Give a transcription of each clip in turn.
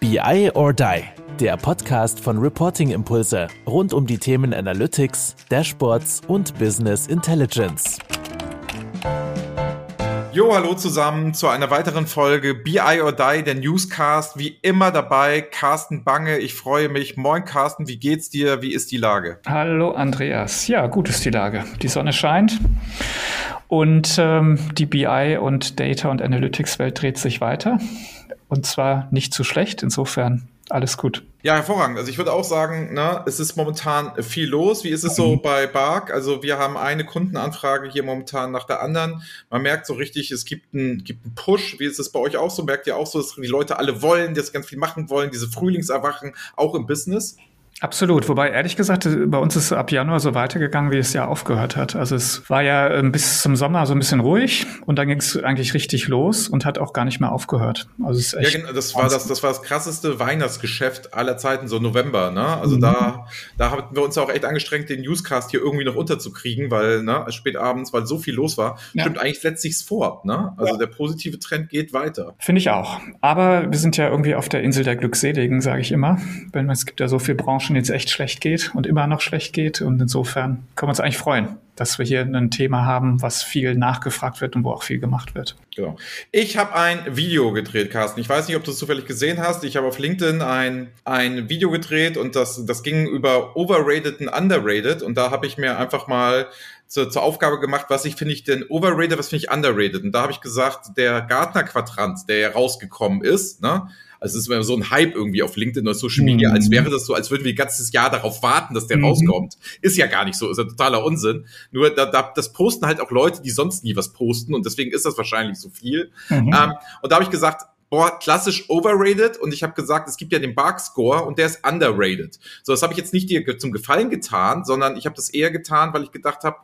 BI or Die, der Podcast von Reporting Impulse rund um die Themen Analytics, Dashboards und Business Intelligence. Jo, hallo zusammen zu einer weiteren Folge BI or Die, der Newscast. Wie immer dabei, Carsten Bange. Ich freue mich. Moin, Carsten, wie geht's dir? Wie ist die Lage? Hallo, Andreas. Ja, gut ist die Lage. Die Sonne scheint und ähm, die BI und Data und Analytics Welt dreht sich weiter. Und zwar nicht zu schlecht. Insofern alles gut. Ja, hervorragend. Also ich würde auch sagen, ne, es ist momentan viel los. Wie ist es so mhm. bei Bark? Also wir haben eine Kundenanfrage hier momentan nach der anderen. Man merkt so richtig, es gibt einen, gibt einen Push. Wie ist es bei euch auch so? Merkt ihr auch so, dass die Leute alle wollen, dass ganz viel machen wollen, diese Frühlingserwachen auch im Business? Absolut, wobei ehrlich gesagt, bei uns ist es ab Januar so weitergegangen, wie es ja aufgehört hat. Also es war ja ähm, bis zum Sommer so ein bisschen ruhig und dann ging es eigentlich richtig los und hat auch gar nicht mehr aufgehört. Also es ist echt ja, genau, das war das, das war das krasseste Weihnachtsgeschäft aller Zeiten, so November, ne? Also mhm. da, da hatten wir uns auch echt angestrengt, den Newscast hier irgendwie noch unterzukriegen, weil, ne, spät abends, weil so viel los war. Ja. Stimmt, eigentlich setzt sich's fort, ne? Also ja. der positive Trend geht weiter. Finde ich auch. Aber wir sind ja irgendwie auf der Insel der Glückseligen, sage ich immer. Wenn es gibt ja so viele Branchen, Branchen jetzt echt schlecht geht und immer noch schlecht geht. Und insofern können wir uns eigentlich freuen, dass wir hier ein Thema haben, was viel nachgefragt wird und wo auch viel gemacht wird. Genau. Ich habe ein Video gedreht, Carsten. Ich weiß nicht, ob du es zufällig gesehen hast. Ich habe auf LinkedIn ein, ein Video gedreht und das, das ging über overrated und underrated. Und da habe ich mir einfach mal zur, zur Aufgabe gemacht, was ich finde ich denn overrated, was finde ich underrated. Und da habe ich gesagt, der Gartner-Quadrant, der ja rausgekommen ist, ne? Also es ist immer so ein Hype irgendwie auf LinkedIn oder Social Media, mhm. als wäre das so, als würden wir ein ganzes Jahr darauf warten, dass der mhm. rauskommt. Ist ja gar nicht so, ist ja totaler Unsinn. Nur da, da, das posten halt auch Leute, die sonst nie was posten und deswegen ist das wahrscheinlich so viel. Mhm. Ähm, und da habe ich gesagt, boah, klassisch overrated und ich habe gesagt, es gibt ja den Bark Score und der ist underrated. So, das habe ich jetzt nicht dir zum Gefallen getan, sondern ich habe das eher getan, weil ich gedacht habe,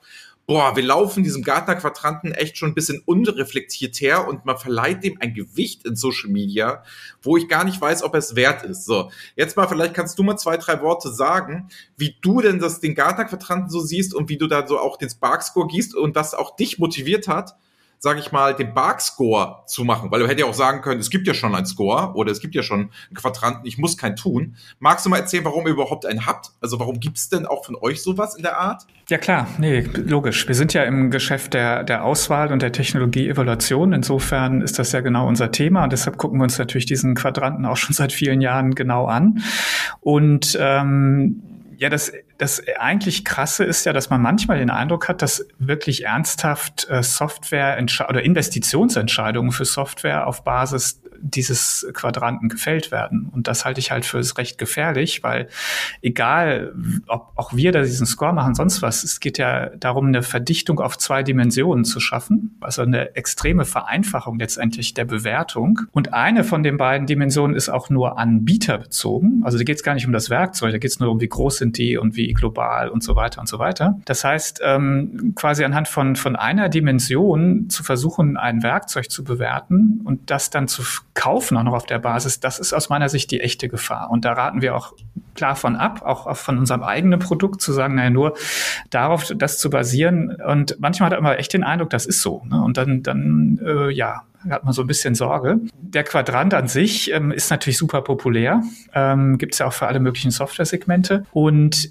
boah, wir laufen diesem Gartner-Quadranten echt schon ein bisschen unreflektiert her und man verleiht dem ein Gewicht in Social Media, wo ich gar nicht weiß, ob es wert ist. So, jetzt mal, vielleicht kannst du mal zwei, drei Worte sagen, wie du denn das, den Gartner-Quadranten so siehst und wie du da so auch den Spark-Score gießt und das auch dich motiviert hat, sage ich mal, den Bark-Score zu machen, weil du hättest ja auch sagen können, es gibt ja schon einen Score oder es gibt ja schon einen Quadranten, ich muss keinen tun. Magst du mal erzählen, warum ihr überhaupt einen habt? Also warum gibt es denn auch von euch sowas in der Art? Ja klar, nee, logisch. Wir sind ja im Geschäft der, der Auswahl und der Technologie-Evaluation. Insofern ist das ja genau unser Thema und deshalb gucken wir uns natürlich diesen Quadranten auch schon seit vielen Jahren genau an. Und ähm, ja, das, das eigentlich krasse ist ja, dass man manchmal den Eindruck hat, dass wirklich ernsthaft äh, Software oder Investitionsentscheidungen für Software auf Basis dieses Quadranten gefällt werden. Und das halte ich halt für recht gefährlich, weil egal, ob auch wir da diesen Score machen, sonst was, es geht ja darum, eine Verdichtung auf zwei Dimensionen zu schaffen, also eine extreme Vereinfachung letztendlich der Bewertung. Und eine von den beiden Dimensionen ist auch nur anbieterbezogen. Also da geht es gar nicht um das Werkzeug, da geht es nur um, wie groß sind die und wie global und so weiter und so weiter. Das heißt, ähm, quasi anhand von, von einer Dimension zu versuchen, ein Werkzeug zu bewerten und das dann zu kaufen, auch noch auf der Basis, das ist aus meiner Sicht die echte Gefahr. Und da raten wir auch klar von ab, auch, von unserem eigenen Produkt zu sagen, naja, nur darauf das zu basieren. Und manchmal hat man echt den Eindruck, das ist so. Ne? Und dann, dann äh, ja, hat man so ein bisschen Sorge. Der Quadrant an sich ähm, ist natürlich super populär, ähm, gibt es ja auch für alle möglichen Software-Segmente. Und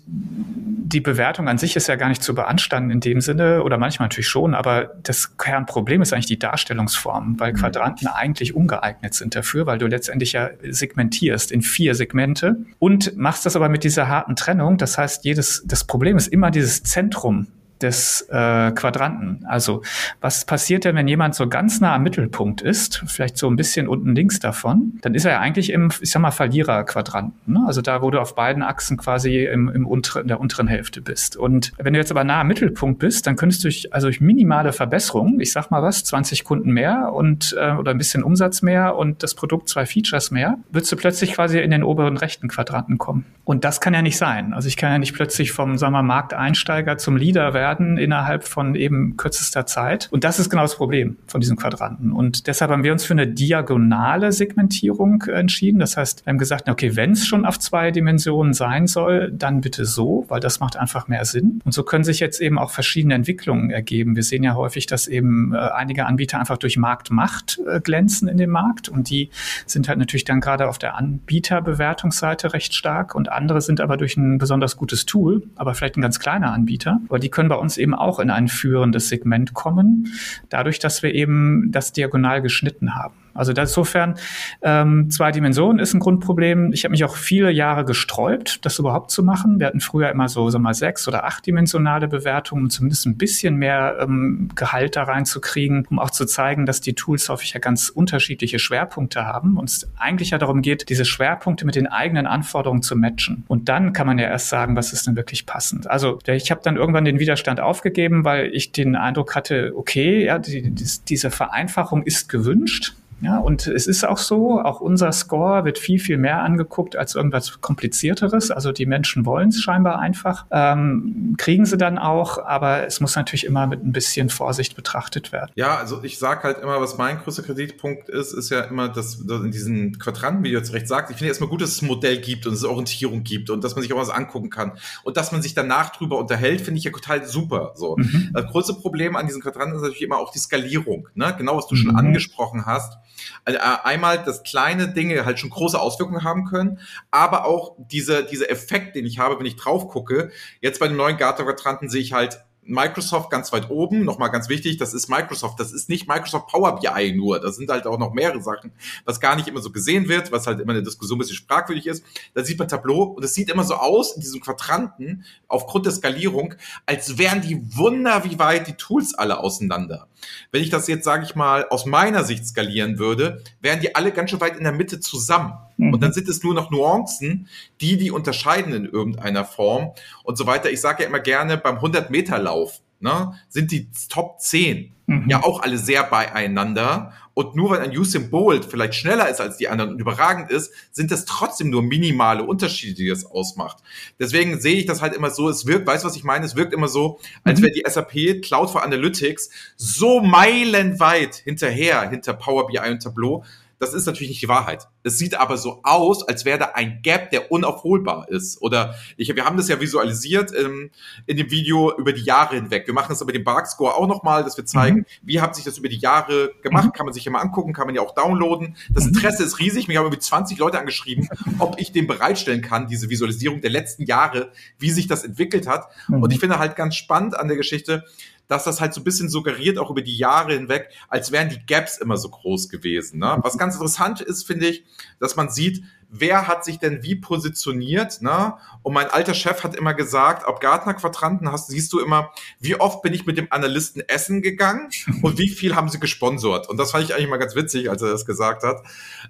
die Bewertung an sich ist ja gar nicht zu beanstanden in dem Sinne, oder manchmal natürlich schon, aber das Kernproblem ist eigentlich die Darstellungsform, weil mhm. Quadranten eigentlich ungeeignet sind dafür, weil du letztendlich ja segmentierst in vier Segmente und machst das aber mit dieser harten Trennung. Das heißt, jedes, das Problem ist immer dieses Zentrum des äh, Quadranten. Also was passiert denn, wenn jemand so ganz nah am Mittelpunkt ist, vielleicht so ein bisschen unten links davon, dann ist er ja eigentlich im, ich sag mal, Verliererquadranten. Ne? Also da, wo du auf beiden Achsen quasi im, im unter, in der unteren Hälfte bist. Und wenn du jetzt aber nah am Mittelpunkt bist, dann könntest du durch, also durch minimale Verbesserungen, ich sag mal was, 20 Kunden mehr und äh, oder ein bisschen Umsatz mehr und das Produkt zwei Features mehr, würdest du plötzlich quasi in den oberen rechten Quadranten kommen. Und das kann ja nicht sein. Also ich kann ja nicht plötzlich vom, sagen wir, Markteinsteiger zum Leader werden werden innerhalb von eben kürzester Zeit. Und das ist genau das Problem von diesen Quadranten. Und deshalb haben wir uns für eine diagonale Segmentierung entschieden. Das heißt, wir haben gesagt, okay, wenn es schon auf zwei Dimensionen sein soll, dann bitte so, weil das macht einfach mehr Sinn. Und so können sich jetzt eben auch verschiedene Entwicklungen ergeben. Wir sehen ja häufig, dass eben äh, einige Anbieter einfach durch Marktmacht äh, glänzen in dem Markt und die sind halt natürlich dann gerade auf der Anbieterbewertungsseite recht stark und andere sind aber durch ein besonders gutes Tool, aber vielleicht ein ganz kleiner Anbieter, aber die können bei uns eben auch in ein führendes Segment kommen, dadurch, dass wir eben das diagonal geschnitten haben. Also insofern ähm, zwei Dimensionen ist ein Grundproblem. Ich habe mich auch viele Jahre gesträubt, das überhaupt zu machen. Wir hatten früher immer so, sagen wir mal, sechs oder achtdimensionale Bewertungen, um zumindest ein bisschen mehr ähm, Gehalt da reinzukriegen, um auch zu zeigen, dass die Tools häufig ja ganz unterschiedliche Schwerpunkte haben und es eigentlich ja darum geht, diese Schwerpunkte mit den eigenen Anforderungen zu matchen. Und dann kann man ja erst sagen, was ist denn wirklich passend. Also ich habe dann irgendwann den Widerstand aufgegeben, weil ich den Eindruck hatte, okay, ja, die, die, diese Vereinfachung ist gewünscht. Ja, und es ist auch so, auch unser Score wird viel, viel mehr angeguckt als irgendwas Komplizierteres. Also die Menschen wollen es scheinbar einfach, ähm, kriegen sie dann auch, aber es muss natürlich immer mit ein bisschen Vorsicht betrachtet werden. Ja, also ich sage halt immer, was mein größter Kreditpunkt ist, ist ja immer, dass, dass in diesen Quadranten, wie du jetzt recht sagst, ich finde erstmal gut, dass es ein Modell gibt und es Orientierung gibt und dass man sich auch was angucken kann und dass man sich danach drüber unterhält, finde ich ja total super. So. Mhm. Das größte Problem an diesen Quadranten ist natürlich immer auch die Skalierung. Ne? Genau, was du mhm. schon angesprochen hast also, äh, einmal, dass kleine Dinge halt schon große Auswirkungen haben können, aber auch dieser diese Effekt, den ich habe, wenn ich drauf gucke. Jetzt bei den neuen Gartner-Quadranten sehe ich halt Microsoft ganz weit oben, nochmal ganz wichtig, das ist Microsoft, das ist nicht Microsoft Power BI nur, das sind halt auch noch mehrere Sachen, was gar nicht immer so gesehen wird, was halt immer eine Diskussion ein bisschen sprachwürdig ist. Da sieht man Tableau und es sieht immer so aus in diesem Quadranten, aufgrund der Skalierung, als wären die Wunder, wie weit die Tools alle auseinander. Wenn ich das jetzt, sage ich mal, aus meiner Sicht skalieren würde, wären die alle ganz schön weit in der Mitte zusammen. Mhm. Und dann sind es nur noch Nuancen, die die unterscheiden in irgendeiner Form und so weiter. Ich sage ja immer gerne, beim 100-Meter-Lauf ne, sind die Top 10 mhm. ja auch alle sehr beieinander. Und nur weil ein Usain Bolt vielleicht schneller ist als die anderen und überragend ist, sind das trotzdem nur minimale Unterschiede, die es ausmacht. Deswegen sehe ich das halt immer so, es wirkt, weißt du, was ich meine? Es wirkt immer so, als mhm. wäre die SAP Cloud for Analytics so meilenweit hinterher, hinter Power BI und Tableau, das ist natürlich nicht die Wahrheit. Es sieht aber so aus, als wäre da ein Gap, der unaufholbar ist. Oder ich, wir haben das ja visualisiert ähm, in dem Video über die Jahre hinweg. Wir machen das aber mit dem Bark Score auch nochmal, dass wir zeigen, mhm. wie hat sich das über die Jahre gemacht. Mhm. Kann man sich ja mal angucken, kann man ja auch downloaden. Das mhm. Interesse ist riesig. Mir haben irgendwie 20 Leute angeschrieben, ob ich dem bereitstellen kann, diese Visualisierung der letzten Jahre, wie sich das entwickelt hat. Mhm. Und ich finde halt ganz spannend an der Geschichte, dass das halt so ein bisschen suggeriert, auch über die Jahre hinweg, als wären die Gaps immer so groß gewesen. Ne? Was ganz interessant ist, finde ich, dass man sieht, wer hat sich denn wie positioniert, ne? Und mein alter Chef hat immer gesagt, ob Gartner-Quadranten hast, siehst du immer, wie oft bin ich mit dem Analysten essen gegangen und wie viel haben sie gesponsert. Und das fand ich eigentlich mal ganz witzig, als er das gesagt hat.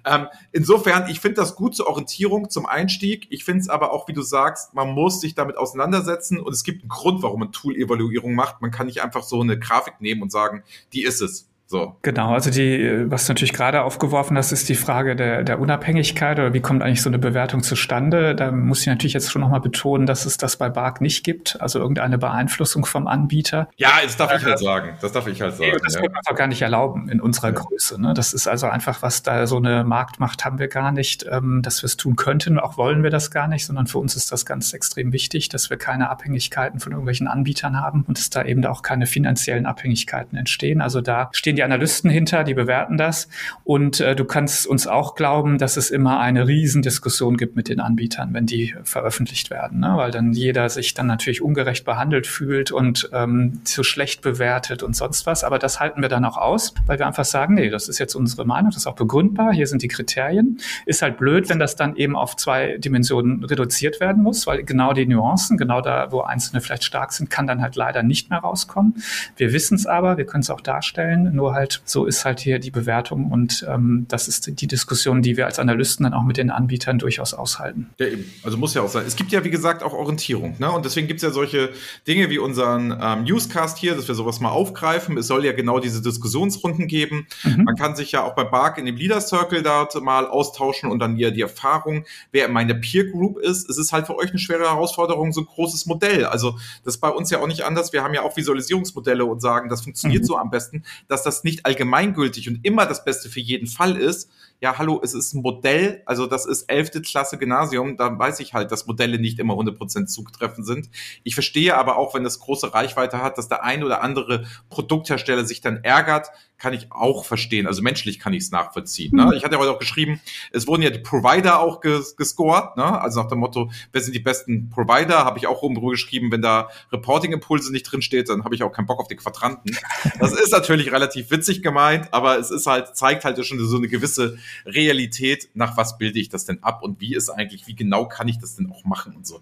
Ähm, insofern, ich finde das gut zur Orientierung, zum Einstieg. Ich finde es aber auch, wie du sagst, man muss sich damit auseinandersetzen und es gibt einen Grund, warum man Tool-Evaluierung macht. Man kann nicht einfach so eine Grafik nehmen und sagen, die ist es. So. Genau, also die, was du natürlich gerade aufgeworfen hast, ist die Frage der, der Unabhängigkeit oder wie kommt eigentlich so eine Bewertung zustande. Da muss ich natürlich jetzt schon nochmal betonen, dass es das bei BARC nicht gibt, also irgendeine Beeinflussung vom Anbieter. Ja, das darf äh, ich halt sagen. Das darf ich halt sagen. Das ja. können wir einfach gar nicht erlauben in unserer ja. Größe. Ne? Das ist also einfach, was da so eine Marktmacht haben wir gar nicht, ähm, dass wir es tun könnten. Auch wollen wir das gar nicht, sondern für uns ist das ganz extrem wichtig, dass wir keine Abhängigkeiten von irgendwelchen Anbietern haben und dass da eben auch keine finanziellen Abhängigkeiten entstehen. Also da stehen stehen die Analysten hinter, die bewerten das. Und äh, du kannst uns auch glauben, dass es immer eine Riesendiskussion gibt mit den Anbietern, wenn die veröffentlicht werden, ne? weil dann jeder sich dann natürlich ungerecht behandelt fühlt und ähm, zu schlecht bewertet und sonst was. Aber das halten wir dann auch aus, weil wir einfach sagen, nee, das ist jetzt unsere Meinung, das ist auch begründbar, hier sind die Kriterien. Ist halt blöd, wenn das dann eben auf zwei Dimensionen reduziert werden muss, weil genau die Nuancen, genau da, wo Einzelne vielleicht stark sind, kann dann halt leider nicht mehr rauskommen. Wir wissen es aber, wir können es auch darstellen, nur nur halt, so ist halt hier die Bewertung und ähm, das ist die Diskussion, die wir als Analysten dann auch mit den Anbietern durchaus aushalten. Ja, eben. Also muss ja auch sein. Es gibt ja, wie gesagt, auch Orientierung. Ne? Und deswegen gibt es ja solche Dinge wie unseren ähm, Newscast hier, dass wir sowas mal aufgreifen. Es soll ja genau diese Diskussionsrunden geben. Mhm. Man kann sich ja auch bei Bark in dem Leader Circle da mal austauschen und dann hier die Erfahrung, wer in meiner Peer Group ist. Es ist halt für euch eine schwere Herausforderung, so ein großes Modell. Also das ist bei uns ja auch nicht anders. Wir haben ja auch Visualisierungsmodelle und sagen, das funktioniert mhm. so am besten, dass das nicht allgemeingültig und immer das Beste für jeden Fall ist. Ja, hallo, es ist ein Modell, also das ist elfte Klasse Gymnasium, da weiß ich halt, dass Modelle nicht immer 100% zutreffend sind. Ich verstehe aber auch, wenn das große Reichweite hat, dass der ein oder andere Produkthersteller sich dann ärgert, kann ich auch verstehen. Also menschlich kann ich es nachvollziehen. Ne? Mhm. Ich hatte ja heute auch geschrieben, es wurden ja die Provider auch ges gescored. Ne? Also nach dem Motto, wer sind die besten Provider? Habe ich auch oben drüber geschrieben, wenn da Reporting-Impulse nicht drin steht, dann habe ich auch keinen Bock auf die Quadranten. Das ist natürlich relativ witzig gemeint, aber es ist halt, zeigt halt schon so eine gewisse Realität, nach was bilde ich das denn ab und wie ist eigentlich, wie genau kann ich das denn auch machen und so.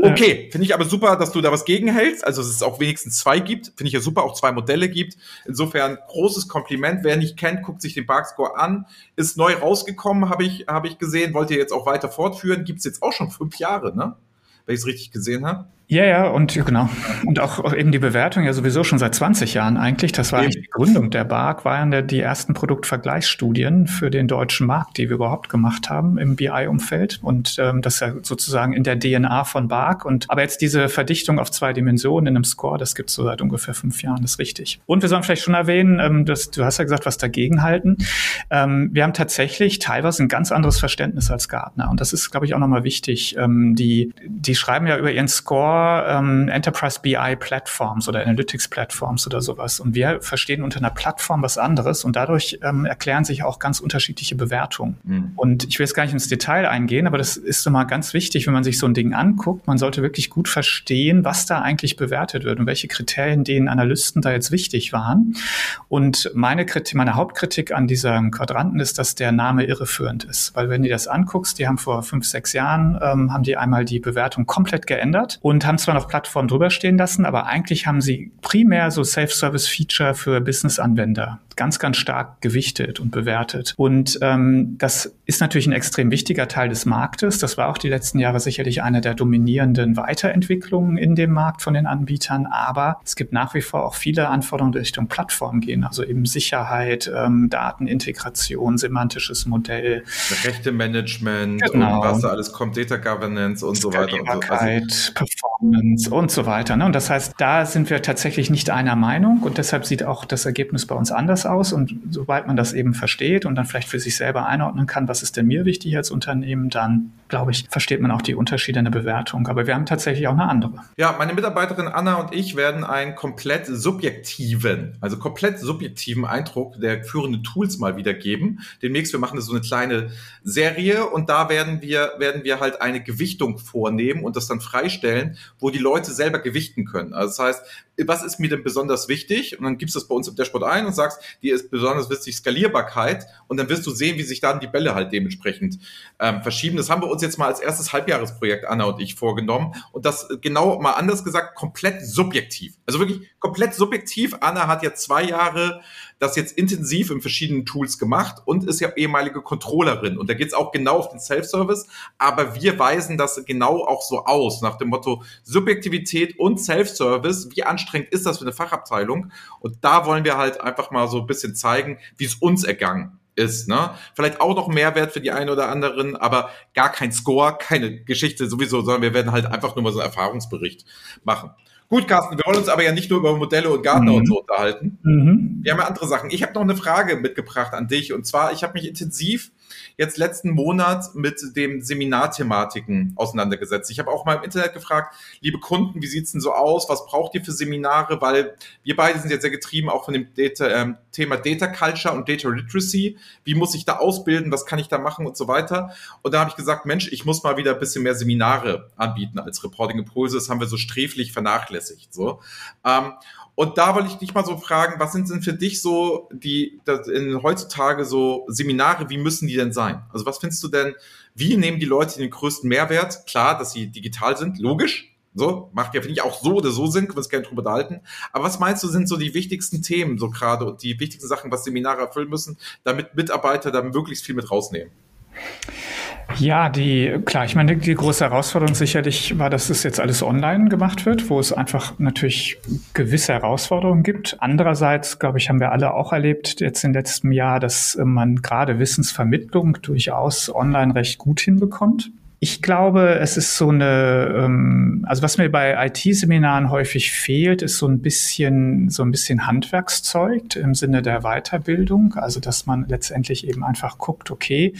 Okay, finde ich aber super, dass du da was gegenhältst. Also dass es auch wenigstens zwei gibt, finde ich ja super, auch zwei Modelle gibt. Insofern großes Kompliment. Wer nicht kennt, guckt sich den Barkscore an. Ist neu rausgekommen, habe ich, hab ich gesehen. Wollt ihr jetzt auch weiter fortführen? Gibt es jetzt auch schon fünf Jahre, ne? Wenn ich es richtig gesehen habe. Ja, ja, und genau. Und auch eben die Bewertung ja sowieso schon seit 20 Jahren eigentlich. Das war eigentlich die Gründung der BARC, waren ja die ersten Produktvergleichsstudien für den deutschen Markt, die wir überhaupt gemacht haben im BI-Umfeld. Und ähm, das ist ja sozusagen in der DNA von BARC. Und aber jetzt diese Verdichtung auf zwei Dimensionen in einem Score, das gibt es so seit ungefähr fünf Jahren, das ist richtig. Und wir sollen vielleicht schon erwähnen, ähm, dass, du hast ja gesagt, was dagegen halten. Ähm, wir haben tatsächlich teilweise ein ganz anderes Verständnis als Gartner. Und das ist, glaube ich, auch nochmal wichtig. Ähm, die, die schreiben ja über ihren Score ähm, Enterprise BI Platforms oder Analytics Platforms oder sowas. Und wir verstehen unter einer Plattform was anderes und dadurch ähm, erklären sich auch ganz unterschiedliche Bewertungen. Mhm. Und ich will jetzt gar nicht ins Detail eingehen, aber das ist immer ganz wichtig, wenn man sich so ein Ding anguckt. Man sollte wirklich gut verstehen, was da eigentlich bewertet wird und welche Kriterien den Analysten da jetzt wichtig waren. Und meine Kritik, meine Hauptkritik an diesem Quadranten ist, dass der Name irreführend ist. Weil wenn du das anguckst, die haben vor fünf, sechs Jahren, ähm, haben die einmal die Bewertung komplett geändert und haben haben zwar noch Plattformen drüber stehen lassen, aber eigentlich haben sie primär so Self-Service-Feature für Business-Anwender ganz, ganz stark gewichtet und bewertet. Und ähm, das ist natürlich ein extrem wichtiger Teil des Marktes. Das war auch die letzten Jahre sicherlich eine der dominierenden Weiterentwicklungen in dem Markt von den Anbietern. Aber es gibt nach wie vor auch viele Anforderungen, die Richtung Plattform gehen. Also eben Sicherheit, ähm, Datenintegration, semantisches Modell. Rechte-Management genau. und was da alles kommt, Data Governance und so weiter. Und so. Also, Performance und so weiter. Ne? Und das heißt, da sind wir tatsächlich nicht einer Meinung und deshalb sieht auch das Ergebnis bei uns anders aus. Und sobald man das eben versteht und dann vielleicht für sich selber einordnen kann, was ist denn mir wichtig als Unternehmen, dann glaube ich, versteht man auch die Unterschiede in der Bewertung. Aber wir haben tatsächlich auch eine andere. Ja, meine Mitarbeiterin Anna und ich werden einen komplett subjektiven, also komplett subjektiven Eindruck der führenden Tools mal wiedergeben. Demnächst, wir machen so eine kleine Serie und da werden wir, werden wir halt eine Gewichtung vornehmen und das dann freistellen, wo die Leute selber gewichten können. Also das heißt, was ist mir denn besonders wichtig? Und dann gibst du das bei uns im Dashboard ein und sagst, dir ist besonders wichtig Skalierbarkeit und dann wirst du sehen, wie sich dann die Bälle halt dementsprechend ähm, verschieben. Das haben wir uns jetzt mal als erstes Halbjahresprojekt Anna und ich vorgenommen und das genau mal anders gesagt komplett subjektiv. Also wirklich komplett subjektiv. Anna hat ja zwei Jahre das jetzt intensiv in verschiedenen Tools gemacht und ist ja ehemalige Controllerin. Und da geht es auch genau auf den Self-Service, aber wir weisen das genau auch so aus, nach dem Motto Subjektivität und Self-Service. Wie anstrengend ist das für eine Fachabteilung? Und da wollen wir halt einfach mal so ein bisschen zeigen, wie es uns ergangen ist. Ne? Vielleicht auch noch Mehrwert für die einen oder anderen, aber gar kein Score, keine Geschichte sowieso, sondern wir werden halt einfach nur mal so einen Erfahrungsbericht machen. Gut, Carsten, wir wollen uns aber ja nicht nur über Modelle und Gartner mhm. und so unterhalten. Mhm. Wir haben ja andere Sachen. Ich habe noch eine Frage mitgebracht an dich. Und zwar, ich habe mich intensiv jetzt letzten Monat mit dem Seminarthematiken auseinandergesetzt. Ich habe auch mal im Internet gefragt, liebe Kunden, wie sieht's denn so aus? Was braucht ihr für Seminare? Weil wir beide sind jetzt sehr getrieben auch von dem Data, ähm, Thema Data Culture und Data Literacy. Wie muss ich da ausbilden? Was kann ich da machen und so weiter? Und da habe ich gesagt, Mensch, ich muss mal wieder ein bisschen mehr Seminare anbieten als Reporting Impulse. Das haben wir so sträflich vernachlässigt. So. Ähm, und da wollte ich dich mal so fragen, was sind denn für dich so die das in, heutzutage so Seminare, wie müssen die denn sein? Also was findest du denn, wie nehmen die Leute den größten Mehrwert? Klar, dass sie digital sind, logisch, So, macht ja, finde ich, auch so oder so Sinn, können wir uns gerne drüber unterhalten. Aber was meinst du, sind so die wichtigsten Themen so gerade und die wichtigsten Sachen, was Seminare erfüllen müssen, damit Mitarbeiter da möglichst viel mit rausnehmen? Ja, die, klar, ich meine, die große Herausforderung sicherlich war, dass es jetzt alles online gemacht wird, wo es einfach natürlich gewisse Herausforderungen gibt. Andererseits, glaube ich, haben wir alle auch erlebt jetzt im letzten Jahr, dass man gerade Wissensvermittlung durchaus online recht gut hinbekommt. Ich glaube, es ist so eine, ähm, also was mir bei IT-Seminaren häufig fehlt, ist so ein bisschen, so ein bisschen Handwerkszeug im Sinne der Weiterbildung. Also, dass man letztendlich eben einfach guckt, okay,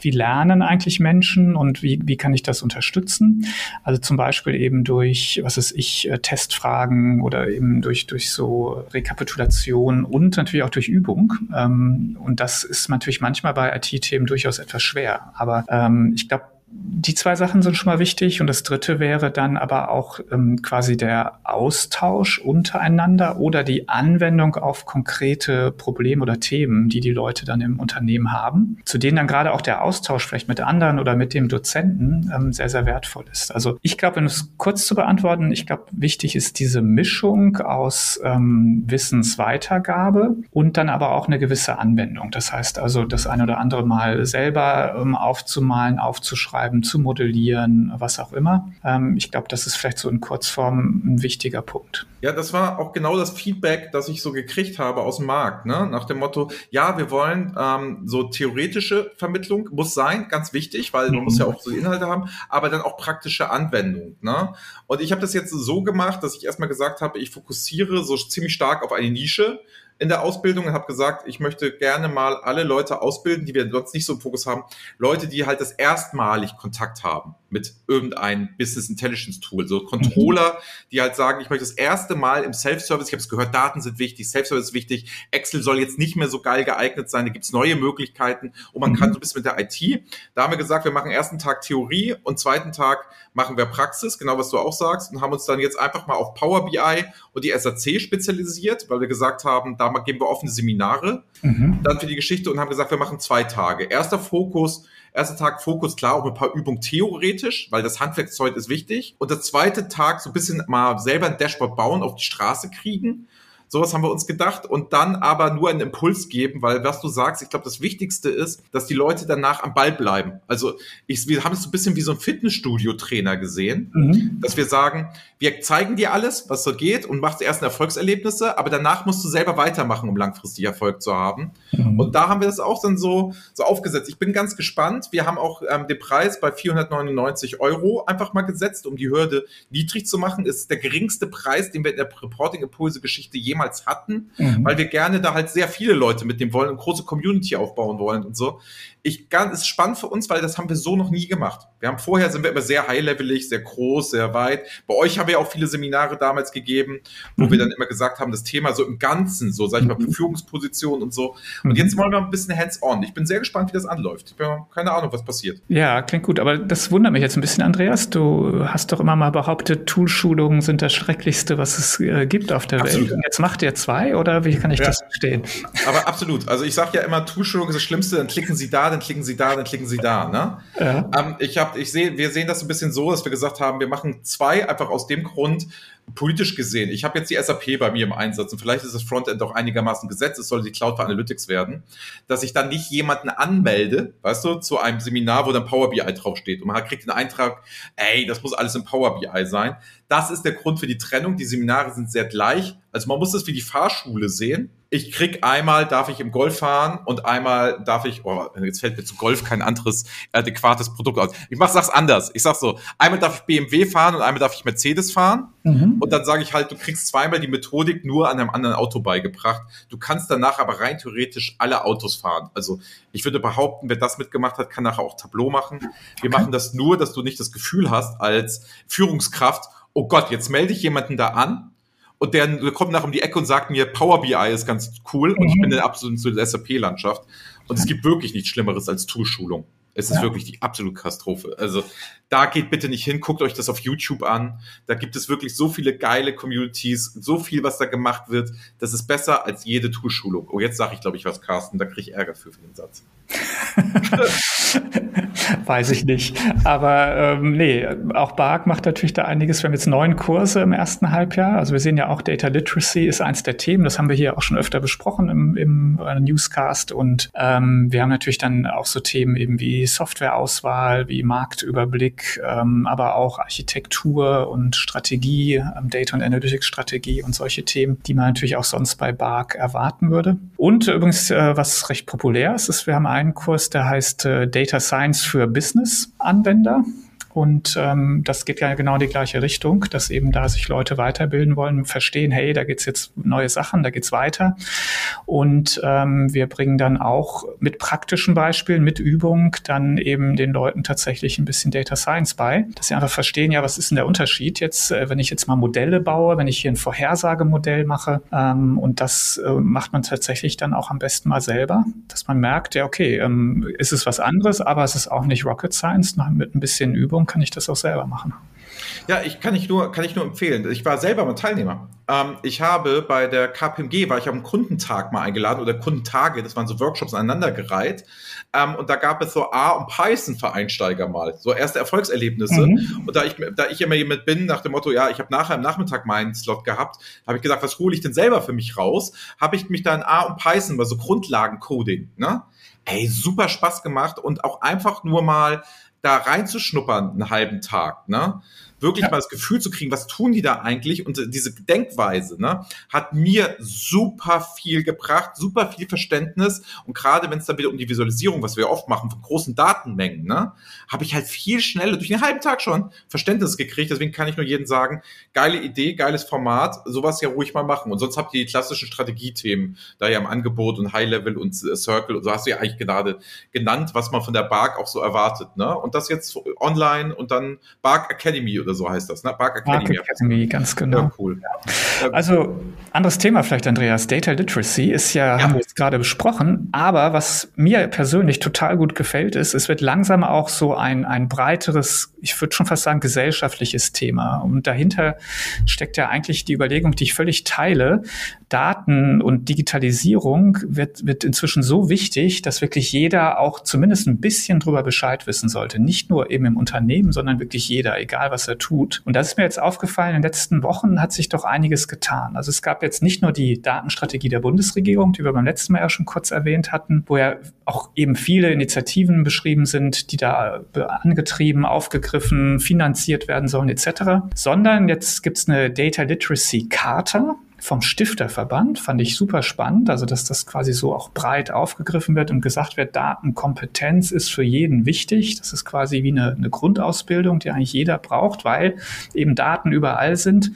wie lernen eigentlich Menschen und wie, wie kann ich das unterstützen? Also zum Beispiel eben durch, was ist ich, äh, Testfragen oder eben durch, durch so Rekapitulation und natürlich auch durch Übung. Ähm, und das ist natürlich manchmal bei IT-Themen durchaus etwas schwer. Aber ähm, ich glaube, die zwei Sachen sind schon mal wichtig. Und das dritte wäre dann aber auch ähm, quasi der Austausch untereinander oder die Anwendung auf konkrete Probleme oder Themen, die die Leute dann im Unternehmen haben, zu denen dann gerade auch der Austausch vielleicht mit anderen oder mit dem Dozenten ähm, sehr, sehr wertvoll ist. Also ich glaube, um es kurz zu beantworten, ich glaube, wichtig ist diese Mischung aus ähm, Wissensweitergabe und dann aber auch eine gewisse Anwendung. Das heißt also, das ein oder andere Mal selber ähm, aufzumalen, aufzuschreiben, schreiben, zu modellieren, was auch immer. Ähm, ich glaube, das ist vielleicht so in Kurzform ein wichtiger Punkt. Ja, das war auch genau das Feedback, das ich so gekriegt habe aus dem Markt, ne? nach dem Motto, ja, wir wollen ähm, so theoretische Vermittlung, muss sein, ganz wichtig, weil man muss ja mhm. auch so Inhalte haben, aber dann auch praktische Anwendung. Ne? Und ich habe das jetzt so gemacht, dass ich erstmal gesagt habe, ich fokussiere so ziemlich stark auf eine Nische, in der Ausbildung und habe gesagt, ich möchte gerne mal alle Leute ausbilden, die wir sonst nicht so im Fokus haben. Leute, die halt das erstmalig Kontakt haben mit irgendeinem Business Intelligence Tool. So Controller, die halt sagen, ich möchte das erste Mal im Self-Service, ich habe es gehört, Daten sind wichtig, Self-Service ist wichtig, Excel soll jetzt nicht mehr so geil geeignet sein, da gibt's neue Möglichkeiten und man mhm. kann so ein bisschen mit der IT. Da haben wir gesagt, wir machen ersten Tag Theorie und zweiten Tag machen wir Praxis, genau was du auch sagst, und haben uns dann jetzt einfach mal auf Power BI und die SAC spezialisiert, weil wir gesagt haben, da geben wir offene Seminare mhm. dann für die Geschichte und haben gesagt, wir machen zwei Tage. Erster Fokus, Erster Tag Fokus, klar, auch ein paar Übungen theoretisch, weil das Handwerkszeug ist wichtig. Und der zweite Tag so ein bisschen mal selber ein Dashboard bauen, auf die Straße kriegen Sowas haben wir uns gedacht und dann aber nur einen Impuls geben, weil was du sagst, ich glaube, das Wichtigste ist, dass die Leute danach am Ball bleiben. Also ich, wir haben es so ein bisschen wie so ein Fitnessstudio-Trainer gesehen, mhm. dass wir sagen, wir zeigen dir alles, was so geht und machst erst Erfolgserlebnisse, aber danach musst du selber weitermachen, um langfristig Erfolg zu haben. Mhm. Und da haben wir das auch dann so, so aufgesetzt. Ich bin ganz gespannt. Wir haben auch ähm, den Preis bei 499 Euro einfach mal gesetzt, um die Hürde niedrig zu machen. Ist der geringste Preis, den wir in der Reporting-Impulse-Geschichte jemals jemals hatten, mhm. weil wir gerne da halt sehr viele Leute mitnehmen wollen und große Community aufbauen wollen und so ich ganz ist spannend für uns, weil das haben wir so noch nie gemacht. Wir haben vorher sind wir immer sehr high-levelig, sehr groß, sehr weit. Bei euch haben wir auch viele Seminare damals gegeben, wo mhm. wir dann immer gesagt haben, das Thema so im Ganzen, so sag ich mal, mhm. Führungsposition und so. Und mhm. jetzt wollen wir ein bisschen hands-on. Ich bin sehr gespannt, wie das anläuft. Ich habe keine Ahnung, was passiert. Ja, klingt gut, aber das wundert mich jetzt ein bisschen, Andreas. Du hast doch immer mal behauptet, Toolschulungen sind das Schrecklichste, was es äh, gibt auf der absolut. Welt. Und jetzt macht ihr zwei oder wie kann ich ja. das verstehen? Aber absolut. Also ich sage ja immer, Toolschulung ist das Schlimmste, dann klicken Sie da, dann klicken Sie da, dann klicken Sie da. Ne? Ja. Ähm, ich hab, ich sehe, wir sehen das ein bisschen so, dass wir gesagt haben, wir machen zwei einfach aus dem Grund, politisch gesehen. Ich habe jetzt die SAP bei mir im Einsatz und vielleicht ist das Frontend auch einigermaßen gesetzt, es soll die Cloud für Analytics werden, dass ich dann nicht jemanden anmelde, weißt du, zu einem Seminar, wo dann Power BI draufsteht und man kriegt den Eintrag, ey, das muss alles in Power BI sein. Das ist der Grund für die Trennung. Die Seminare sind sehr gleich. Also man muss das wie die Fahrschule sehen ich krieg einmal darf ich im Golf fahren und einmal darf ich, oh, jetzt fällt mir zu Golf kein anderes adäquates Produkt aus. Ich mach, sag's anders. Ich sag so, einmal darf ich BMW fahren und einmal darf ich Mercedes fahren. Mhm. Und dann sage ich halt, du kriegst zweimal die Methodik nur an einem anderen Auto beigebracht. Du kannst danach aber rein theoretisch alle Autos fahren. Also ich würde behaupten, wer das mitgemacht hat, kann nachher auch Tableau machen. Wir okay. machen das nur, dass du nicht das Gefühl hast als Führungskraft, oh Gott, jetzt melde ich jemanden da an und der, der kommt nach um die Ecke und sagt mir, Power BI ist ganz cool und ich mhm. bin in der SAP-Landschaft. Und es gibt wirklich nichts Schlimmeres als Toolschulung. Es ist ja. wirklich die absolute Katastrophe. Also Da geht bitte nicht hin, guckt euch das auf YouTube an. Da gibt es wirklich so viele geile Communities, so viel, was da gemacht wird. Das ist besser als jede Toolschulung. Oh, jetzt sage ich, glaube ich, was, Carsten. Da kriege ich Ärger für, für den Satz. Weiß ich nicht. Aber ähm, nee, auch Bark macht natürlich da einiges. Wir haben jetzt neun Kurse im ersten Halbjahr. Also wir sehen ja auch Data Literacy ist eins der Themen. Das haben wir hier auch schon öfter besprochen im, im äh, Newscast. Und ähm, wir haben natürlich dann auch so Themen eben wie Softwareauswahl, wie Marktüberblick, ähm, aber auch Architektur und Strategie, ähm, Data und Analytics Strategie und solche Themen, die man natürlich auch sonst bei Bark erwarten würde. Und übrigens, äh, was recht populär ist, ist, wir haben einen Kurs, der heißt äh, Data Science für Business-Anwender. Und ähm, das geht ja genau in die gleiche Richtung, dass eben da sich Leute weiterbilden wollen, verstehen, hey, da geht's jetzt neue Sachen, da geht's weiter. Und ähm, wir bringen dann auch mit praktischen Beispielen, mit Übung dann eben den Leuten tatsächlich ein bisschen Data Science bei, dass sie einfach verstehen, ja, was ist denn der Unterschied jetzt, äh, wenn ich jetzt mal Modelle baue, wenn ich hier ein Vorhersagemodell mache. Ähm, und das äh, macht man tatsächlich dann auch am besten mal selber, dass man merkt, ja, okay, ähm, ist es was anderes, aber es ist auch nicht Rocket Science, mit ein bisschen Übung Übung kann ich das auch selber machen. Ja, ich kann ich nur, kann ich nur empfehlen. Ich war selber mal Teilnehmer. Ähm, ich habe bei der KPMG, war ich am Kundentag mal eingeladen oder Kundentage, das waren so Workshops aneinandergereiht. Ähm, und da gab es so A- und Python für Einsteiger mal, so erste Erfolgserlebnisse. Mhm. Und da ich, da ich immer jemand bin, nach dem Motto, ja, ich habe nachher am Nachmittag meinen Slot gehabt, habe ich gesagt, was hole ich denn selber für mich raus? Habe ich mich da in A und Python, war so Grundlagencoding, ne? Ey, super Spaß gemacht und auch einfach nur mal da reinzuschnuppern einen halben Tag, ne? Wirklich ja. mal das Gefühl zu kriegen, was tun die da eigentlich? Und diese Denkweise ne, hat mir super viel gebracht, super viel Verständnis. Und gerade wenn es dann wieder um die Visualisierung, was wir oft machen, von großen Datenmengen, ne, habe ich halt viel schneller durch den halben Tag schon Verständnis gekriegt. Deswegen kann ich nur jedem sagen, geile Idee, geiles Format, sowas ja ruhig mal machen. Und sonst habt ihr die klassischen Strategiethemen da ja im Angebot und High Level und Circle und so hast du ja eigentlich gerade genannt, was man von der Bark auch so erwartet. Ne? Und das jetzt online und dann Bark Academy oder oder so heißt das, ne? Park Academy. Park Academy, ganz genau. Ja, cool. Also, anderes Thema vielleicht, Andreas. Data Literacy ist ja, ja. haben wir jetzt gerade besprochen. Aber was mir persönlich total gut gefällt, ist, es wird langsam auch so ein, ein breiteres, ich würde schon fast sagen, gesellschaftliches Thema. Und dahinter steckt ja eigentlich die Überlegung, die ich völlig teile. Daten und Digitalisierung wird, wird inzwischen so wichtig, dass wirklich jeder auch zumindest ein bisschen drüber Bescheid wissen sollte. Nicht nur eben im Unternehmen, sondern wirklich jeder, egal was er tut. Und das ist mir jetzt aufgefallen, in den letzten Wochen hat sich doch einiges getan. Also es gab jetzt nicht nur die Datenstrategie der Bundesregierung, die wir beim letzten Mal ja schon kurz erwähnt hatten, wo ja auch eben viele Initiativen beschrieben sind, die da angetrieben, aufgegriffen, finanziert werden sollen etc., sondern jetzt gibt es eine Data Literacy Charta, vom Stifterverband, fand ich super spannend, also dass das quasi so auch breit aufgegriffen wird und gesagt wird, Datenkompetenz ist für jeden wichtig. Das ist quasi wie eine, eine Grundausbildung, die eigentlich jeder braucht, weil eben Daten überall sind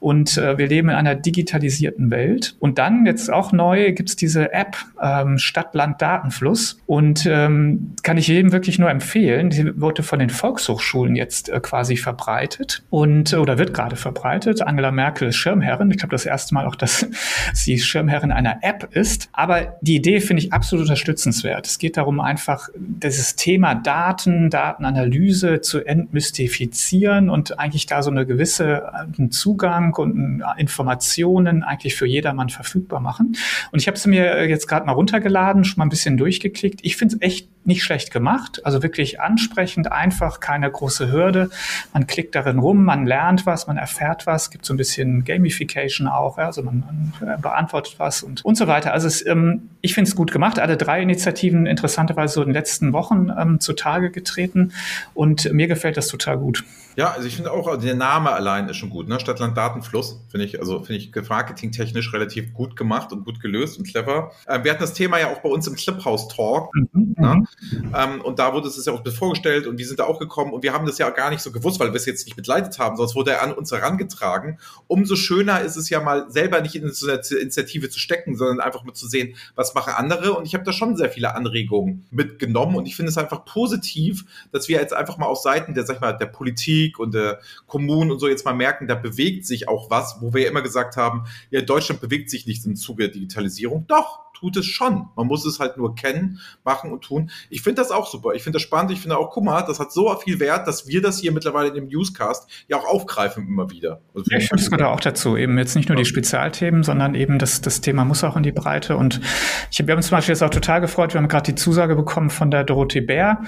und äh, wir leben in einer digitalisierten Welt. Und dann jetzt auch neu gibt's diese App ähm, Stadt-Land-Datenfluss und ähm, kann ich jedem wirklich nur empfehlen. Die wurde von den Volkshochschulen jetzt äh, quasi verbreitet und oder wird gerade verbreitet. Angela Merkel ist Schirmherrin. Ich glaube, das erste erste Mal auch, dass sie Schirmherrin einer App ist. Aber die Idee finde ich absolut unterstützenswert. Es geht darum, einfach dieses Thema Daten, Datenanalyse zu entmystifizieren und eigentlich da so eine gewisse einen Zugang und Informationen eigentlich für jedermann verfügbar machen. Und ich habe es mir jetzt gerade mal runtergeladen, schon mal ein bisschen durchgeklickt. Ich finde es echt nicht schlecht gemacht, also wirklich ansprechend, einfach, keine große Hürde. Man klickt darin rum, man lernt was, man erfährt was, gibt so ein bisschen Gamification auch auch. Ja? Also man, man beantwortet was und, und so weiter. Also es, ähm, ich finde es gut gemacht. Alle drei Initiativen interessanterweise so in den letzten Wochen ähm, zutage getreten und mir gefällt das total gut. Ja, also ich finde auch, also der Name allein ist schon gut, ne? Stadtland Datenfluss, finde ich, also finde ich marketingtechnisch relativ gut gemacht und gut gelöst und clever. Ähm, wir hatten das Thema ja auch bei uns im Cliphouse Talk. Mhm, ne? Mhm. Ähm, und da wurde es ja auch vorgestellt und wir sind da auch gekommen und wir haben das ja gar nicht so gewusst, weil wir es jetzt nicht mitleidet haben, es wurde ja an uns herangetragen. Umso schöner ist es ja mal selber nicht in eine Initiative zu stecken, sondern einfach mal zu sehen, was machen andere. Und ich habe da schon sehr viele Anregungen mitgenommen und ich finde es einfach positiv, dass wir jetzt einfach mal auf Seiten der, sag ich mal, der Politik und der Kommunen und so jetzt mal merken, da bewegt sich auch was, wo wir ja immer gesagt haben, ja, Deutschland bewegt sich nicht im Zuge der Digitalisierung. Doch, tut es schon. Man muss es halt nur kennen, machen und tun. Ich finde das auch super. Ich finde das spannend. Ich finde auch, guck mal, das hat so viel Wert, dass wir das hier mittlerweile in dem Newscast ja auch aufgreifen immer wieder. Also ja, ich finde, es gehört auch dazu. Eben jetzt nicht nur die Spezialthemen, sondern eben das, das Thema muss auch in die Breite. Und ich, wir haben uns zum Beispiel jetzt auch total gefreut. Wir haben gerade die Zusage bekommen von der Dorothee Bär,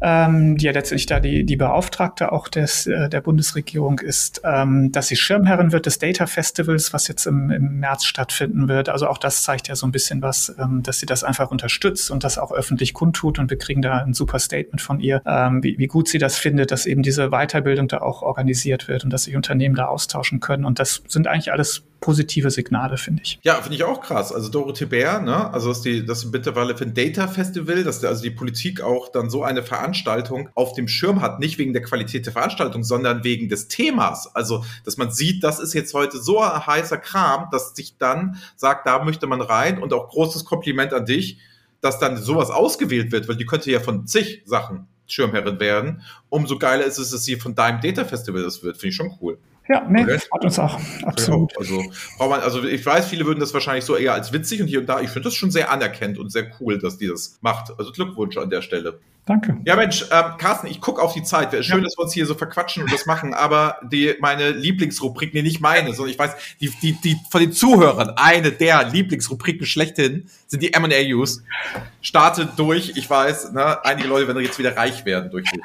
ähm, die ja letztendlich da die, die Beauftragte auch des, äh, der Bundesregierung ist, ähm, dass sie Schirmherrin wird des Data Festivals, was jetzt im, im März stattfinden wird. Also auch das zeigt ja so ein bisschen was, ähm, dass sie das einfach unterstützt und das auch öffentlich kundtut. Und wir kriegen da ein super Statement von ihr, ähm, wie, wie gut sie das findet, dass eben diese Weiterbildung da auch organisiert wird und dass sich Unternehmen da austauschen können. Und das sind eigentlich alles positive Signale, finde ich. Ja, finde ich auch krass. Also Dorothee Bär, ne, also dass die, das mittlerweile für ein Data Festival, dass also die Politik auch dann so eine Veranstaltung auf dem Schirm hat, nicht wegen der Qualität der Veranstaltung, sondern wegen des Themas. Also, dass man sieht, das ist jetzt heute so ein heißer Kram, dass sich dann sagt, da möchte man rein und auch großes Kompliment an dich, dass dann sowas ausgewählt wird, weil die könnte ja von zig Sachen Schirmherrin werden. Umso geiler ist es, dass sie von deinem Data Festival das wird. Finde ich schon cool. Ja, nee, okay. freut uns auch. Absolut. Also, man, also ich weiß, viele würden das wahrscheinlich so eher als witzig und hier und da. Ich finde das schon sehr anerkennt und sehr cool, dass die das macht. Also Glückwunsch an der Stelle. Danke. Ja, Mensch, ähm, Carsten, ich gucke auf die Zeit. Wäre schön, ja. dass wir uns hier so verquatschen und das machen, aber die, meine Lieblingsrubrik, nee, nicht meine, sondern ich weiß, die, die, die von den Zuhörern, eine der Lieblingsrubriken schlechthin sind die M&A-Use. Starte durch, ich weiß, ne, einige Leute werden jetzt wieder reich werden durch die.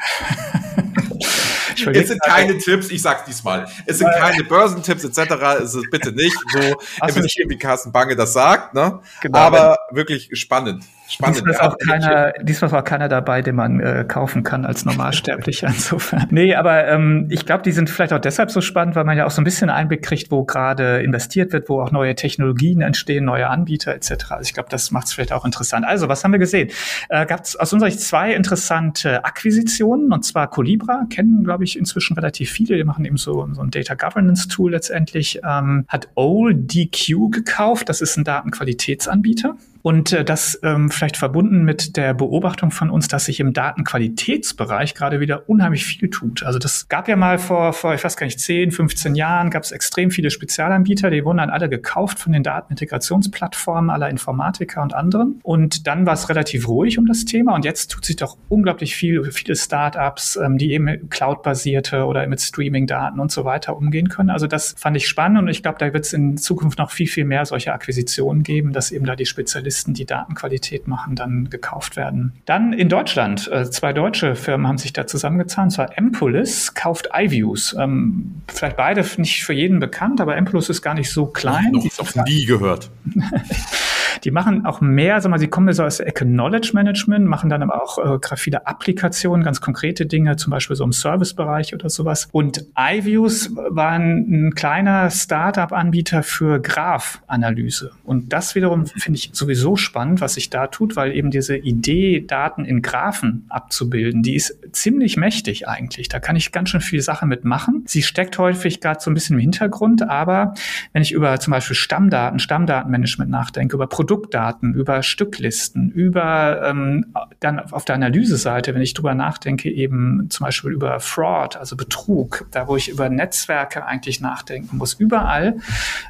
Es sind keine Tipps, ich sag's diesmal. Es sind keine Börsentipps etc. Es ist bitte nicht so investieren, wie Carsten Bange das sagt, ne? Genau, Aber wirklich spannend. Spannend. Diesmal ist, auch keiner, diesmal war keiner dabei, den man äh, kaufen kann als Normalsterblicher insofern. Nee, aber ähm, ich glaube, die sind vielleicht auch deshalb so spannend, weil man ja auch so ein bisschen Einblick kriegt, wo gerade investiert wird, wo auch neue Technologien entstehen, neue Anbieter etc. Also ich glaube, das macht es vielleicht auch interessant. Also, was haben wir gesehen? Äh, Gab es aus unserer Sicht zwei interessante Akquisitionen, und zwar Colibra, kennen, glaube ich, inzwischen relativ viele. Die machen eben so, so ein Data Governance Tool letztendlich. Ähm, hat OldDQ gekauft, das ist ein Datenqualitätsanbieter. Und äh, das ähm, vielleicht verbunden mit der Beobachtung von uns, dass sich im Datenqualitätsbereich gerade wieder unheimlich viel tut. Also das gab ja mal vor, vor ich weiß gar nicht, 10, 15 Jahren, gab es extrem viele Spezialanbieter, die wurden dann alle gekauft von den Datenintegrationsplattformen aller Informatiker und anderen. Und dann war es relativ ruhig um das Thema. Und jetzt tut sich doch unglaublich viel, viele Startups, ähm, die eben cloud-basierte oder mit Streaming-Daten und so weiter umgehen können. Also das fand ich spannend und ich glaube, da wird es in Zukunft noch viel, viel mehr solche Akquisitionen geben, dass eben da die Spezialisten Spezialisten, die Datenqualität machen, dann gekauft werden. Dann in Deutschland, äh, zwei deutsche Firmen haben sich da zusammengezahlt, und zwar Empolis kauft iViews. Ähm, vielleicht beide nicht für jeden bekannt, aber Empolis ist gar nicht so klein. Noch, noch nie gehört. Die machen auch mehr, sag mal, sie kommen so aus der Ecke Knowledge Management, machen dann aber auch äh, viele Applikationen, ganz konkrete Dinge, zum Beispiel so im Servicebereich oder sowas. Und iViews war ein, ein kleiner Startup-Anbieter für Graph-Analyse. Und das wiederum finde ich sowieso spannend, was sich da tut, weil eben diese Idee, Daten in Graphen abzubilden, die ist ziemlich mächtig eigentlich. Da kann ich ganz schön viel Sache mitmachen. Sie steckt häufig gerade so ein bisschen im Hintergrund, aber wenn ich über zum Beispiel Stammdaten, Stammdatenmanagement nachdenke, über Produkte, Produktdaten, über Stücklisten, über ähm, dann auf der Analyseseite, wenn ich drüber nachdenke, eben zum Beispiel über Fraud, also Betrug, da wo ich über Netzwerke eigentlich nachdenken muss. Überall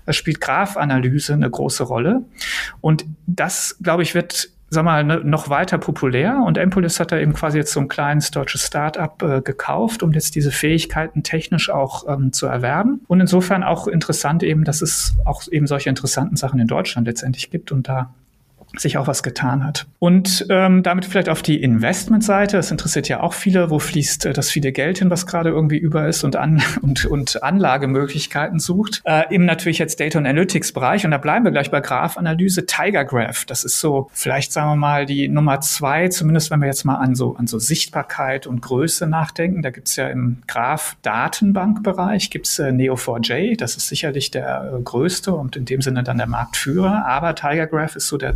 äh, spielt Graphanalyse eine große Rolle. Und das, glaube ich, wird sag mal, ne, noch weiter populär. Und Empolis hat da eben quasi jetzt so ein kleines deutsches Start-up äh, gekauft, um jetzt diese Fähigkeiten technisch auch ähm, zu erwerben. Und insofern auch interessant eben, dass es auch eben solche interessanten Sachen in Deutschland letztendlich gibt und da sich auch was getan hat. Und ähm, damit vielleicht auf die Investmentseite, das interessiert ja auch viele, wo fließt äh, das viele Geld hin, was gerade irgendwie über ist und, an, und, und Anlagemöglichkeiten sucht. Äh, eben natürlich jetzt Data Analytics Bereich und da bleiben wir gleich bei Graph-Analyse. Tiger Graph, das ist so vielleicht sagen wir mal die Nummer zwei, zumindest wenn wir jetzt mal an so, an so Sichtbarkeit und Größe nachdenken. Da gibt's ja im Graph-Datenbank-Bereich gibt's äh, Neo4j, das ist sicherlich der äh, größte und in dem Sinne dann der Marktführer, aber Tiger Graph ist so der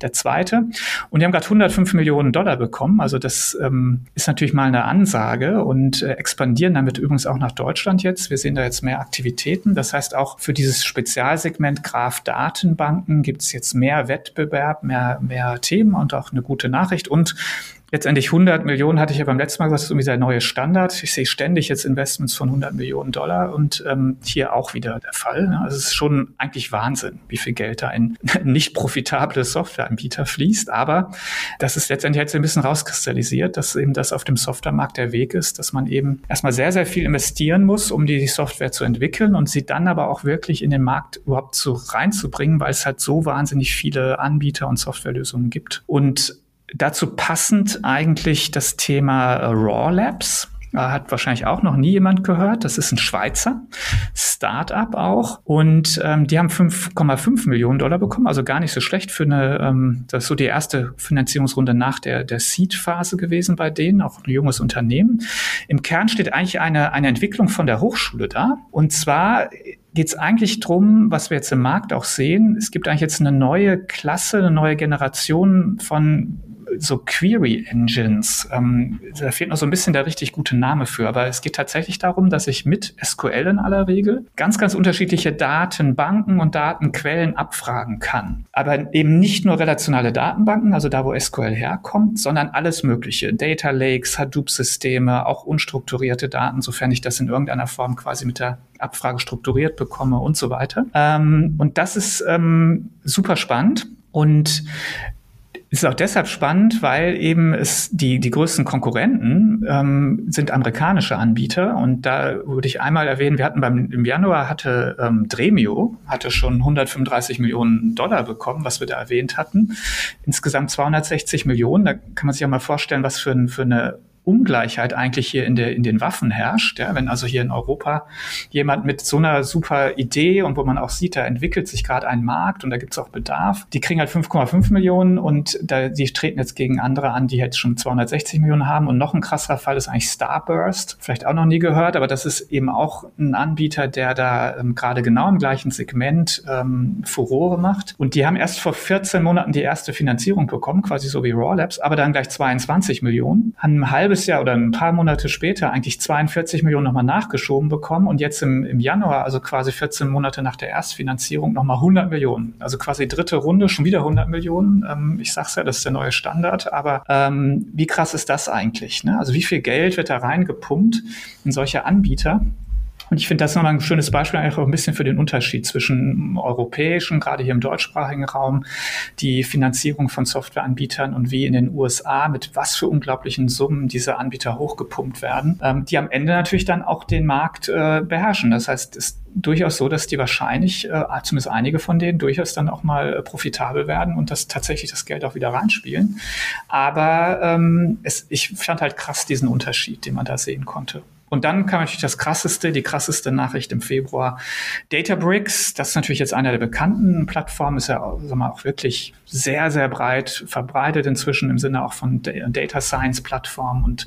der zweite. Und die haben gerade 105 Millionen Dollar bekommen. Also das ähm, ist natürlich mal eine Ansage und äh, expandieren damit übrigens auch nach Deutschland jetzt. Wir sehen da jetzt mehr Aktivitäten. Das heißt, auch für dieses Spezialsegment Graph-Datenbanken gibt es jetzt mehr Wettbewerb, mehr, mehr Themen und auch eine gute Nachricht. Und letztendlich 100 Millionen hatte ich ja beim letzten Mal gesagt, das ist irgendwie der neue Standard. Ich sehe ständig jetzt Investments von 100 Millionen Dollar und ähm, hier auch wieder der Fall. Ne? Also es ist schon eigentlich Wahnsinn, wie viel Geld da in nicht profitable Softwareanbieter fließt. Aber das ist letztendlich jetzt ein bisschen rauskristallisiert, dass eben das auf dem Softwaremarkt der Weg ist, dass man eben erstmal sehr, sehr viel investieren muss, um die Software zu entwickeln und sie dann aber auch wirklich in den Markt überhaupt so reinzubringen, weil es halt so wahnsinnig viele Anbieter und Softwarelösungen gibt. Und dazu passend eigentlich das Thema Raw Labs. Hat wahrscheinlich auch noch nie jemand gehört. Das ist ein Schweizer Start-up auch. Und ähm, die haben 5,5 Millionen Dollar bekommen, also gar nicht so schlecht für eine, ähm, das ist so die erste Finanzierungsrunde nach der, der Seed-Phase gewesen bei denen, auch ein junges Unternehmen. Im Kern steht eigentlich eine, eine Entwicklung von der Hochschule da. Und zwar geht es eigentlich drum, was wir jetzt im Markt auch sehen. Es gibt eigentlich jetzt eine neue Klasse, eine neue Generation von so Query Engines. Ähm, da fehlt noch so ein bisschen der richtig gute Name für, aber es geht tatsächlich darum, dass ich mit SQL in aller Regel ganz, ganz unterschiedliche Datenbanken und Datenquellen abfragen kann. Aber eben nicht nur relationale Datenbanken, also da, wo SQL herkommt, sondern alles Mögliche. Data Lakes, Hadoop-Systeme, auch unstrukturierte Daten, sofern ich das in irgendeiner Form quasi mit der Abfrage strukturiert bekomme und so weiter. Ähm, und das ist ähm, super spannend. Und ist auch deshalb spannend, weil eben es die, die größten Konkurrenten ähm, sind amerikanische Anbieter. Und da würde ich einmal erwähnen, wir hatten beim, im Januar hatte ähm, Dremio, hatte schon 135 Millionen Dollar bekommen, was wir da erwähnt hatten. Insgesamt 260 Millionen. Da kann man sich auch mal vorstellen, was für, für eine Ungleichheit eigentlich hier in, der, in den Waffen herrscht. Ja? Wenn also hier in Europa jemand mit so einer super Idee und wo man auch sieht, da entwickelt sich gerade ein Markt und da gibt es auch Bedarf, die kriegen halt 5,5 Millionen und da, die treten jetzt gegen andere an, die jetzt schon 260 Millionen haben. Und noch ein krasser Fall ist eigentlich Starburst. Vielleicht auch noch nie gehört, aber das ist eben auch ein Anbieter, der da ähm, gerade genau im gleichen Segment ähm, Furore macht. Und die haben erst vor 14 Monaten die erste Finanzierung bekommen, quasi so wie Raw Labs, aber dann gleich 22 Millionen, haben ein halbes Jahr oder ein paar Monate später eigentlich 42 Millionen nochmal nachgeschoben bekommen und jetzt im, im Januar, also quasi 14 Monate nach der Erstfinanzierung, nochmal 100 Millionen. Also quasi dritte Runde, schon wieder 100 Millionen. Ähm, ich sag's ja, das ist der neue Standard, aber ähm, wie krass ist das eigentlich? Ne? Also wie viel Geld wird da reingepumpt in solche Anbieter? Und ich finde das nochmal ein schönes Beispiel eigentlich auch ein bisschen für den Unterschied zwischen europäischen, gerade hier im deutschsprachigen Raum, die Finanzierung von Softwareanbietern und wie in den USA, mit was für unglaublichen Summen diese Anbieter hochgepumpt werden, ähm, die am Ende natürlich dann auch den Markt äh, beherrschen. Das heißt, es ist durchaus so, dass die wahrscheinlich, äh, zumindest einige von denen, durchaus dann auch mal äh, profitabel werden und das tatsächlich das Geld auch wieder reinspielen. Aber ähm, es, ich fand halt krass diesen Unterschied, den man da sehen konnte. Und dann kam natürlich das krasseste, die krasseste Nachricht im Februar. Databricks, das ist natürlich jetzt einer der bekannten Plattformen, ist ja sag mal, auch wirklich sehr, sehr breit verbreitet inzwischen im Sinne auch von Data Science Plattformen und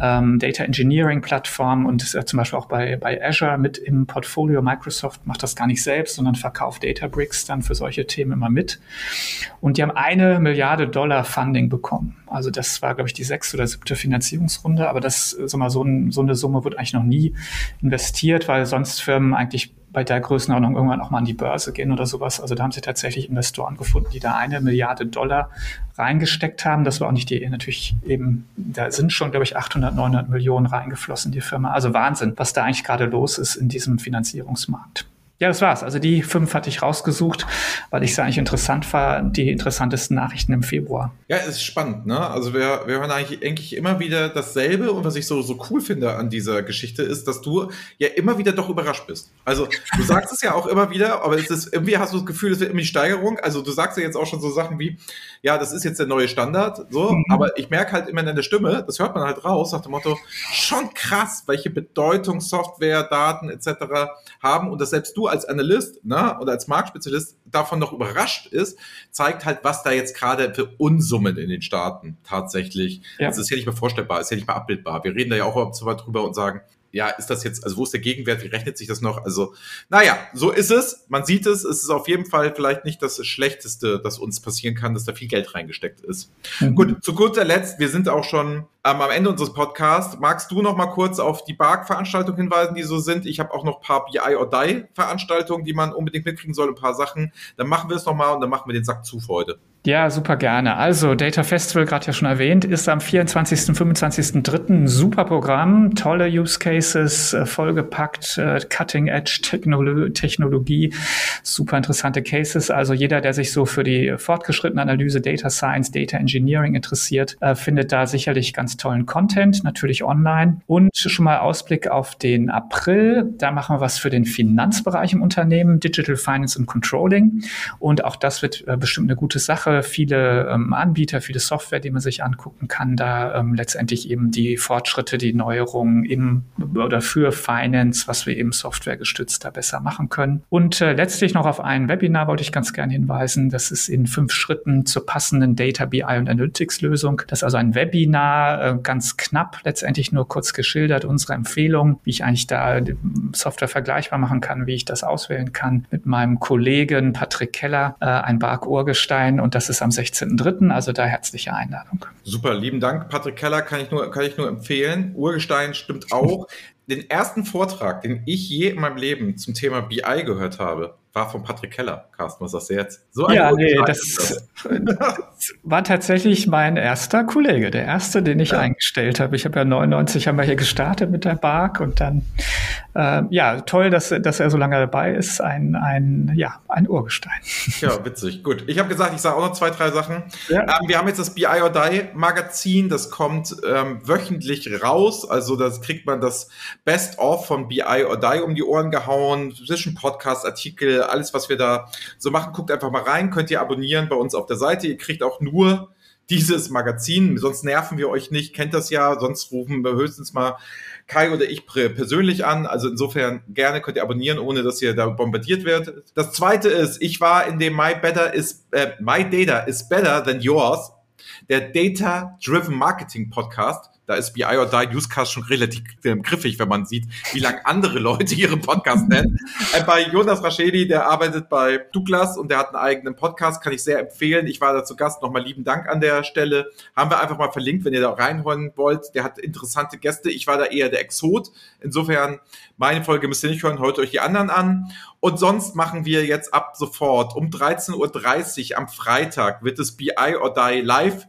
ähm, Data Engineering Plattformen und ja zum Beispiel auch bei, bei Azure mit im Portfolio. Microsoft macht das gar nicht selbst, sondern verkauft Databricks dann für solche Themen immer mit. Und die haben eine Milliarde Dollar Funding bekommen. Also das war, glaube ich, die sechste oder siebte Finanzierungsrunde, aber das, sag mal, so, ein, so eine Summe wird eigentlich noch nie investiert, weil sonst Firmen eigentlich bei der Größenordnung irgendwann auch mal an die Börse gehen oder sowas. Also da haben sie tatsächlich Investoren gefunden, die da eine Milliarde Dollar reingesteckt haben. Das war auch nicht die, natürlich eben, da sind schon, glaube ich, 800, 900 Millionen reingeflossen, die Firma. Also Wahnsinn, was da eigentlich gerade los ist in diesem Finanzierungsmarkt. Ja, das war's. Also die fünf hatte ich rausgesucht, weil ich es eigentlich interessant war, die interessantesten Nachrichten im Februar. Ja, es ist spannend, ne? Also wir, wir hören eigentlich, eigentlich immer wieder dasselbe und was ich so, so cool finde an dieser Geschichte ist, dass du ja immer wieder doch überrascht bist. Also du sagst es ja auch immer wieder, aber es ist, irgendwie hast du das Gefühl, es wird immer die Steigerung. Also du sagst ja jetzt auch schon so Sachen wie, ja, das ist jetzt der neue Standard, so, mhm. aber ich merke halt immer in der Stimme, das hört man halt raus, nach dem Motto, schon krass, welche Bedeutung Software, Daten etc. haben und dass selbst du als Analyst ne, oder als Marktspezialist davon noch überrascht ist, zeigt halt, was da jetzt gerade für Unsummen in den Staaten tatsächlich. Ja. Das ist ja nicht mehr vorstellbar, ist ja nicht mehr abbildbar. Wir reden da ja auch so weit drüber und sagen, ja, ist das jetzt, also wo ist der Gegenwert, wie rechnet sich das noch? Also, naja, so ist es. Man sieht es. Es ist auf jeden Fall vielleicht nicht das Schlechteste, das uns passieren kann, dass da viel Geld reingesteckt ist. Mhm. Gut, zu guter Letzt, wir sind auch schon ähm, am Ende unseres Podcasts. Magst du noch mal kurz auf die BARC-Veranstaltungen hinweisen, die so sind? Ich habe auch noch ein paar BI or Die Veranstaltungen, die man unbedingt mitkriegen soll, ein paar Sachen. Dann machen wir es noch mal und dann machen wir den Sack zu für heute. Ja, super gerne. Also Data Festival, gerade ja schon erwähnt, ist am 24., 25.3. ein super Programm, tolle Use Cases, äh, vollgepackt, äh, Cutting Edge Technolo Technologie, super interessante Cases. Also jeder, der sich so für die fortgeschrittene Analyse Data Science, Data Engineering interessiert, äh, findet da sicherlich ganz tollen Content, natürlich online. Und schon mal Ausblick auf den April. Da machen wir was für den Finanzbereich im Unternehmen, Digital Finance and Controlling. Und auch das wird bestimmt eine gute Sache. Viele ähm, Anbieter, viele Software, die man sich angucken kann, da ähm, letztendlich eben die Fortschritte, die Neuerungen im oder für Finance, was wir eben softwaregestützt da besser machen können. Und äh, letztlich noch auf ein Webinar wollte ich ganz gerne hinweisen. Das ist in fünf Schritten zur passenden Data BI und Analytics Lösung. Das ist also ein Webinar, äh, ganz knapp, letztendlich nur kurz geschildert, unsere Empfehlung, wie ich eigentlich da Software vergleichbar machen kann, wie ich das auswählen kann mit meinem Kollegen Patrick Keller, äh, ein Bark Urgestein und das ist am 16.03., also da herzliche Einladung. Super, lieben Dank. Patrick Keller kann ich nur, kann ich nur empfehlen. Urgestein stimmt auch. Den ersten Vortrag, den ich je in meinem Leben zum Thema BI gehört habe, war von Patrick Keller. Carsten, was sagst du jetzt? So ja, nee, das, das, war tatsächlich mein erster Kollege, der erste, den ich ja. eingestellt habe. Ich habe ja 99 haben wir hier gestartet mit der Bark und dann, äh, ja, toll, dass, dass er so lange dabei ist. Ein, ein, ja, ein Urgestein. Ja, witzig. Gut. Ich habe gesagt, ich sage auch noch zwei, drei Sachen. Ja. Ähm, wir haben jetzt das BI or Die Magazin, das kommt ähm, wöchentlich raus. Also das kriegt man das Best of von BI or Die um die Ohren gehauen, zwischen Podcast, Artikel, alles, was wir da so machen. Guckt einfach mal rein, könnt ihr abonnieren bei uns auf der Seite. Ihr kriegt auch nur dieses Magazin, sonst nerven wir euch nicht, kennt das ja, sonst rufen wir höchstens mal Kai oder ich persönlich an. Also insofern gerne könnt ihr abonnieren, ohne dass ihr da bombardiert werdet. Das zweite ist, ich war in dem My Better is äh, My Data is Better Than Yours, der Data Driven Marketing Podcast da ist BI or Die Newscast schon relativ äh, griffig, wenn man sieht, wie lange andere Leute ihren Podcast nennen. Äh, bei Jonas Raschedi, der arbeitet bei Douglas und der hat einen eigenen Podcast, kann ich sehr empfehlen. Ich war da zu Gast, nochmal lieben Dank an der Stelle. Haben wir einfach mal verlinkt, wenn ihr da reinhören wollt. Der hat interessante Gäste. Ich war da eher der Exot. Insofern, meine Folge müsst ihr nicht hören, hört euch die anderen an. Und sonst machen wir jetzt ab sofort um 13.30 Uhr am Freitag wird es BI or Die live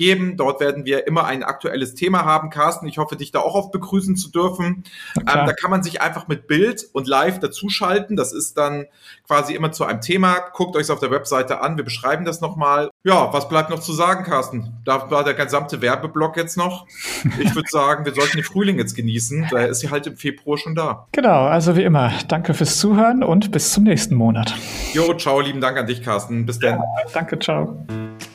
geben. Dort werden wir immer ein aktuelles Thema haben. Carsten, ich hoffe, dich da auch auf begrüßen zu dürfen. Ähm, da kann man sich einfach mit Bild und Live dazuschalten. Das ist dann quasi immer zu einem Thema. Guckt euch es auf der Webseite an. Wir beschreiben das nochmal. Ja, was bleibt noch zu sagen, Carsten? Da war der gesamte Werbeblock jetzt noch. Ich würde sagen, wir sollten den Frühling jetzt genießen. Da ist sie halt im Februar schon da. Genau, also wie immer, danke fürs Zuhören und bis zum nächsten Monat. Jo, ciao, lieben Dank an dich, Carsten. Bis dann. Ja, danke, ciao.